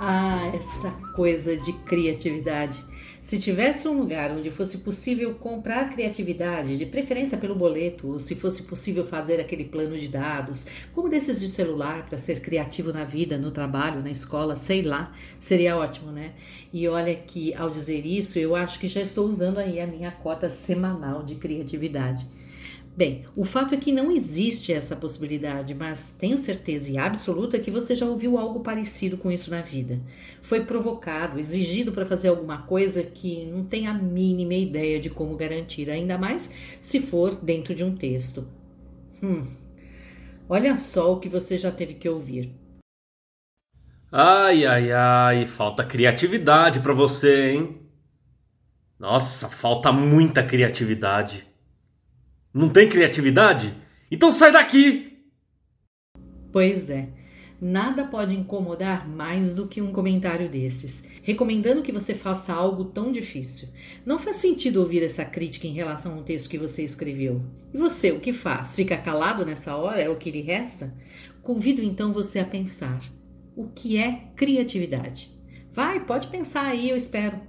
Ah, essa coisa de criatividade. Se tivesse um lugar onde fosse possível comprar criatividade, de preferência pelo boleto, ou se fosse possível fazer aquele plano de dados, como desses de celular, para ser criativo na vida, no trabalho, na escola, sei lá, seria ótimo, né? E olha que ao dizer isso, eu acho que já estou usando aí a minha cota semanal de criatividade. Bem, o fato é que não existe essa possibilidade, mas tenho certeza e absoluta que você já ouviu algo parecido com isso na vida. Foi provocado, exigido para fazer alguma coisa que não tem a mínima ideia de como garantir, ainda mais se for dentro de um texto. Hum, olha só o que você já teve que ouvir. Ai, ai, ai, falta criatividade para você, hein? Nossa, falta muita criatividade. Não tem criatividade? Então sai daqui! Pois é. Nada pode incomodar mais do que um comentário desses, recomendando que você faça algo tão difícil. Não faz sentido ouvir essa crítica em relação ao texto que você escreveu. E você, o que faz? Fica calado nessa hora? É o que lhe resta? Convido então você a pensar: o que é criatividade? Vai, pode pensar aí, eu espero.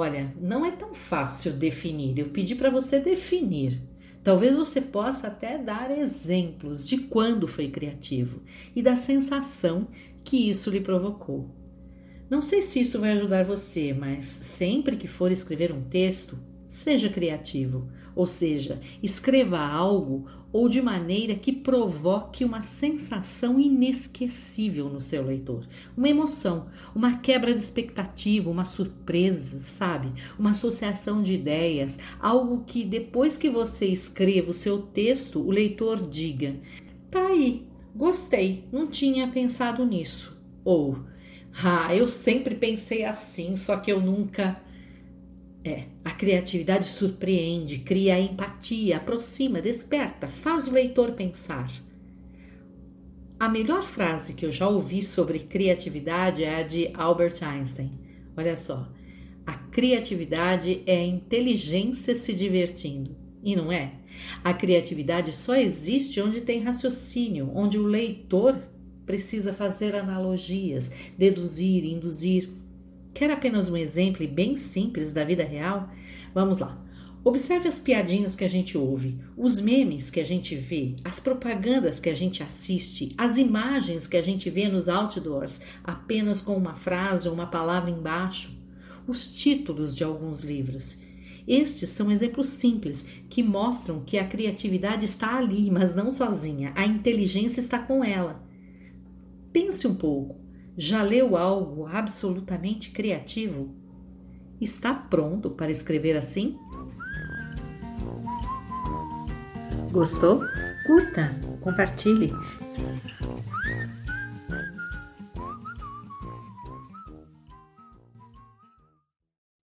Olha, não é tão fácil definir. Eu pedi para você definir. Talvez você possa até dar exemplos de quando foi criativo e da sensação que isso lhe provocou. Não sei se isso vai ajudar você, mas sempre que for escrever um texto, seja criativo, ou seja, escreva algo ou de maneira que provoque uma sensação inesquecível no seu leitor, uma emoção, uma quebra de expectativa, uma surpresa, sabe? Uma associação de ideias, algo que depois que você escreva o seu texto, o leitor diga: "Tá aí, gostei, não tinha pensado nisso". Ou: "Ah, eu sempre pensei assim, só que eu nunca é, a criatividade surpreende, cria empatia, aproxima, desperta, faz o leitor pensar. A melhor frase que eu já ouvi sobre criatividade é a de Albert Einstein. Olha só, a criatividade é a inteligência se divertindo. E não é? A criatividade só existe onde tem raciocínio, onde o leitor precisa fazer analogias, deduzir, induzir. Quer apenas um exemplo bem simples da vida real? Vamos lá. Observe as piadinhas que a gente ouve, os memes que a gente vê, as propagandas que a gente assiste, as imagens que a gente vê nos outdoors, apenas com uma frase ou uma palavra embaixo, os títulos de alguns livros. Estes são exemplos simples que mostram que a criatividade está ali, mas não sozinha. A inteligência está com ela. Pense um pouco. Já leu algo absolutamente criativo? Está pronto para escrever assim? Gostou? Curta, compartilhe.